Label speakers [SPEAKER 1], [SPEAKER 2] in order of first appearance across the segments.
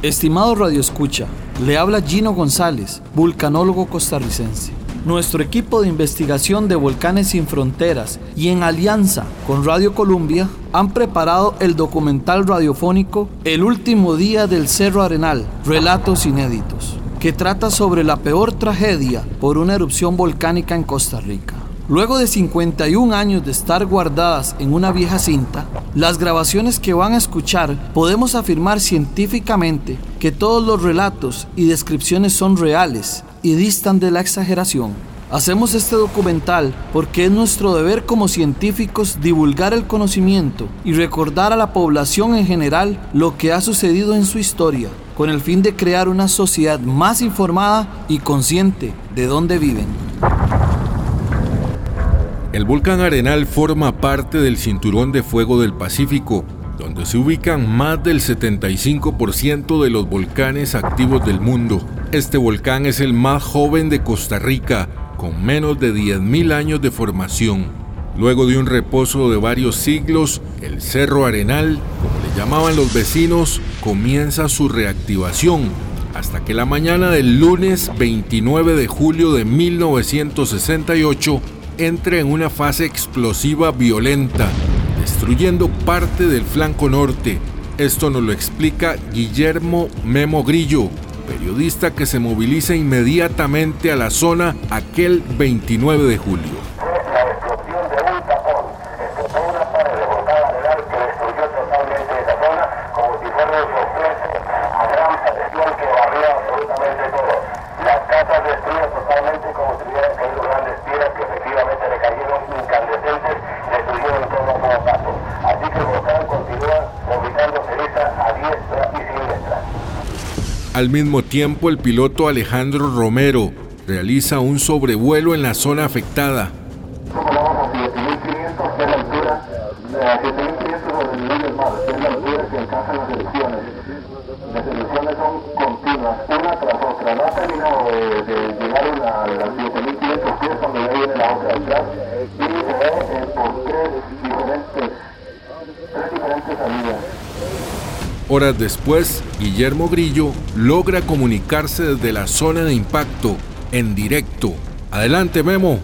[SPEAKER 1] Estimado Radio Escucha, le habla Gino González, vulcanólogo costarricense. Nuestro equipo de investigación de Volcanes Sin Fronteras y en alianza con Radio Columbia han preparado el documental radiofónico El último día del Cerro Arenal, Relatos Inéditos, que trata sobre la peor tragedia por una erupción volcánica en Costa Rica. Luego de 51 años de estar guardadas en una vieja cinta, las grabaciones que van a escuchar podemos afirmar científicamente que todos los relatos y descripciones son reales y distan de la exageración. Hacemos este documental porque es nuestro deber como científicos divulgar el conocimiento y recordar a la población en general lo que ha sucedido en su historia, con el fin de crear una sociedad más informada y consciente de dónde viven.
[SPEAKER 2] El volcán Arenal forma parte del Cinturón de Fuego del Pacífico, donde se ubican más del 75% de los volcanes activos del mundo. Este volcán es el más joven de Costa Rica, con menos de 10.000 años de formación. Luego de un reposo de varios siglos, el Cerro Arenal, como le llamaban los vecinos, comienza su reactivación, hasta que la mañana del lunes 29 de julio de 1968 entra en una fase explosiva violenta, destruyendo parte del flanco norte. Esto nos lo explica Guillermo Memo Grillo, periodista que se moviliza inmediatamente a la zona aquel 29 de julio. Al mismo tiempo, el piloto Alejandro Romero realiza un sobrevuelo en la zona afectada.
[SPEAKER 3] Vamos
[SPEAKER 2] Horas después, Guillermo Grillo logra comunicarse desde la zona de impacto en directo. Adelante, Memo.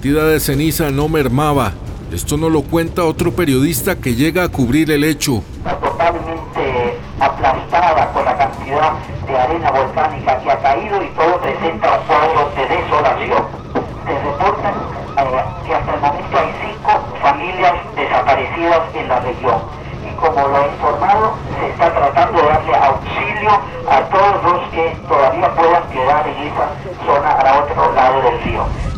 [SPEAKER 2] Cantidad de ceniza no mermaba. Esto nos lo cuenta otro periodista que llega a cubrir el hecho.
[SPEAKER 4] totalmente aplastada por la cantidad de arena volcánica que ha caído y todo presenta un cuadro de desolación. Se reportan eh, que hasta el momento hay cinco familias desaparecidas en la región. Y como lo he informado, se está tratando de darle auxilio a todos los que todavía puedan quedar en esa zona al otro lado del río.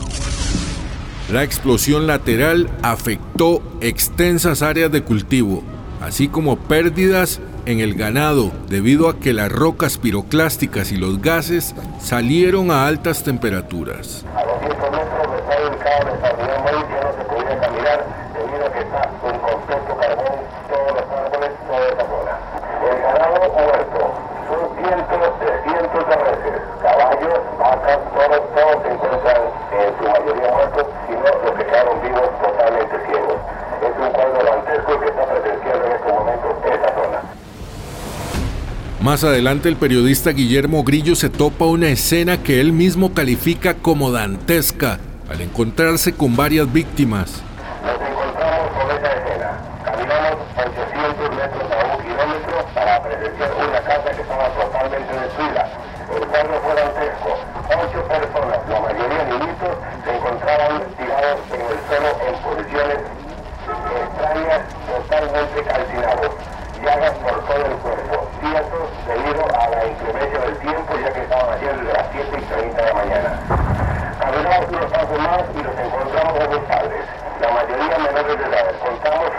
[SPEAKER 2] La explosión lateral afectó extensas áreas de cultivo, así como pérdidas en el ganado debido a que las rocas piroclásticas y los gases salieron a altas temperaturas.
[SPEAKER 3] A 200 metros está ubicado el pabellón Maíz, ya no se podía caminar debido a que está en completo carbón todos los árboles, toda esa zona. El ganado muerto, son cientos de cientos de reses, caballos, vacas, todos, todos se encuentran en su mayoría muertos, sino los que quedaron vivos totalmente ciegos. Es un cuadro dantesco que está presenciando en este momento esa zona.
[SPEAKER 2] Más adelante el periodista Guillermo Grillo se topa una escena que él mismo califica como dantesca al encontrarse con varias víctimas.
[SPEAKER 3] Nos encontramos con esa escena. Caminamos 800 metros a un kilómetro para presenciar una casa que estaba totalmente destruida. El cuadro fue dantesco. Ocho personas, la mayoría niñitos, se encontraban tirados en el suelo en posiciones extrañas, totalmente calcinados. Llagas por todo el cuerpo. Cientos debido a la inclemencia del tiempo, ya que estaban ayer desde las 7 y 30 de la mañana. Caminamos unos pasos más y nos encontramos a dos padres, la mayoría menores de edad. Contamos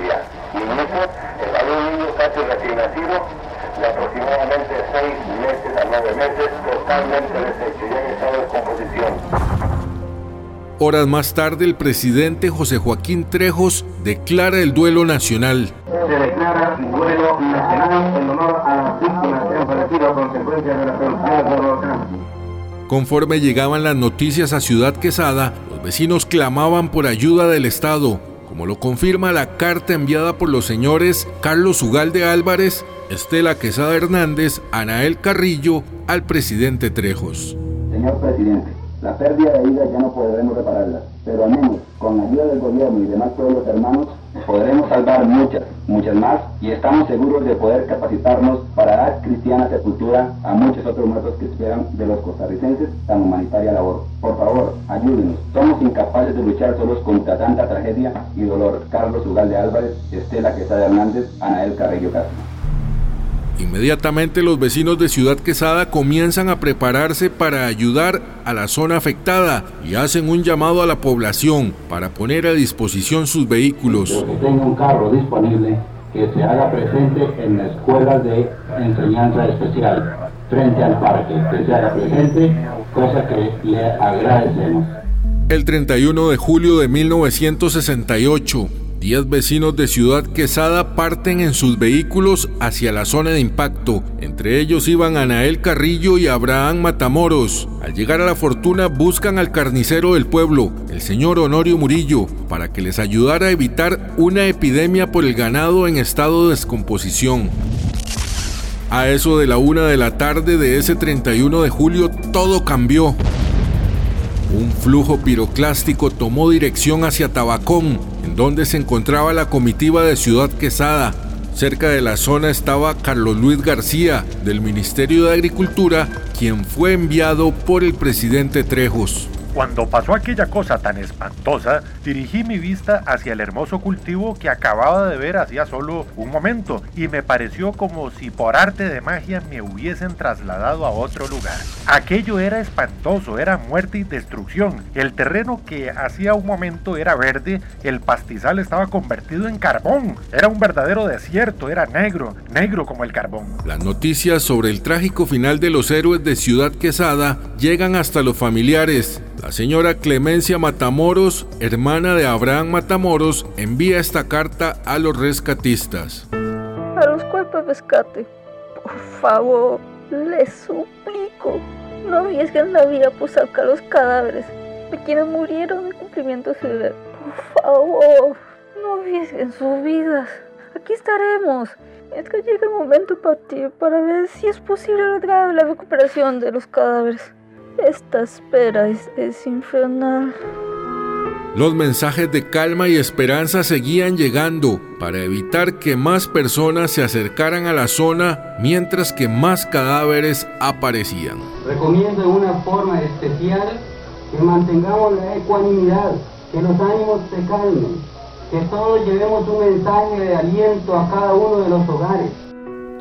[SPEAKER 3] día. Y en eso, el un niño casi recién nacido, de aproximadamente seis meses a nueve meses, totalmente deshecho, ya en estado de descomposición.
[SPEAKER 2] Horas más tarde, el presidente José Joaquín Trejos declara el duelo nacional.
[SPEAKER 3] Se declara duelo nacional en honor a las víctimas que han fallecido a consecuencia de las erupciones del volcán.
[SPEAKER 2] Conforme llegaban las noticias a Ciudad Quesada, los vecinos clamaban por ayuda del Estado, como lo confirma la carta enviada por los señores Carlos Ugalde Álvarez, Estela Quesada Hernández, Anael Carrillo al presidente Trejos.
[SPEAKER 5] Señor presidente, la pérdida de vidas ya no podremos repararla, pero al con la ayuda del gobierno y demás pueblos hermanos podremos salvar muchas, muchas más y estamos seguros de poder capacitarnos para dar cristiana sepultura a muchos otros muertos que esperan de los costarricenses tan humanitaria labor. Por favor, ayúdenos. Somos incapaces de luchar solos contra tanta tragedia y dolor. Carlos Ugalde Álvarez, Estela Quesada Hernández, Anael Carrillo Castro.
[SPEAKER 2] Inmediatamente los vecinos de Ciudad Quesada comienzan a prepararse para ayudar a la zona afectada y hacen un llamado a la población para poner a disposición sus vehículos.
[SPEAKER 5] Que tenga un carro disponible que se haga presente en la escuela de enseñanza especial frente al parque, que se haga presente, cosa que le agradecemos.
[SPEAKER 2] El 31 de julio de 1968, Diez vecinos de Ciudad Quesada parten en sus vehículos hacia la zona de impacto. Entre ellos iban Anael Carrillo y Abraham Matamoros. Al llegar a la fortuna buscan al carnicero del pueblo, el señor Honorio Murillo, para que les ayudara a evitar una epidemia por el ganado en estado de descomposición. A eso de la una de la tarde de ese 31 de julio todo cambió. Un flujo piroclástico tomó dirección hacia Tabacón, donde se encontraba la comitiva de Ciudad Quesada. Cerca de la zona estaba Carlos Luis García, del Ministerio de Agricultura, quien fue enviado por el presidente Trejos.
[SPEAKER 6] Cuando pasó aquella cosa tan espantosa, dirigí mi vista hacia el hermoso cultivo que acababa de ver hacía solo un momento y me pareció como si por arte de magia me hubiesen trasladado a otro lugar. Aquello era espantoso, era muerte y destrucción. El terreno que hacía un momento era verde, el pastizal estaba convertido en carbón. Era un verdadero desierto, era negro, negro como el carbón.
[SPEAKER 2] Las noticias sobre el trágico final de los héroes de Ciudad Quesada llegan hasta los familiares la señora Clemencia Matamoros, hermana de Abraham Matamoros, envía esta carta a los rescatistas.
[SPEAKER 7] A los cuerpos rescate, por favor, les suplico, no arriesguen la vida por sacar los cadáveres de quienes murieron en cumplimiento su deber. Por favor, no arriesguen sus vidas. Aquí estaremos. Es que llega el momento para ti, para ver si es posible lograr la recuperación de los cadáveres. Esta espera es, infernal.
[SPEAKER 2] Los mensajes de calma y esperanza seguían llegando para evitar que más personas se acercaran a la zona mientras que más cadáveres aparecían.
[SPEAKER 5] Recomiendo de una forma especial que mantengamos la ecuanimidad, que los ánimos se calmen, que todos llevemos un mensaje de aliento a cada uno de los hogares.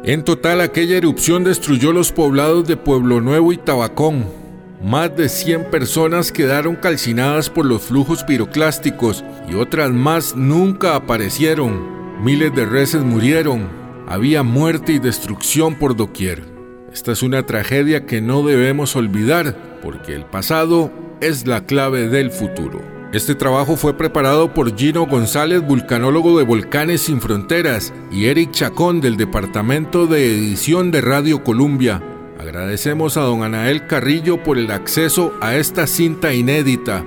[SPEAKER 2] En total, aquella erupción destruyó los poblados de Pueblo Nuevo y Tabacón, más de 100 personas quedaron calcinadas por los flujos piroclásticos y otras más nunca aparecieron. Miles de reses murieron. Había muerte y destrucción por doquier. Esta es una tragedia que no debemos olvidar porque el pasado es la clave del futuro. Este trabajo fue preparado por Gino González, vulcanólogo de Volcanes Sin Fronteras, y Eric Chacón del Departamento de Edición de Radio Columbia. Agradecemos a don Anael Carrillo por el acceso a esta cinta inédita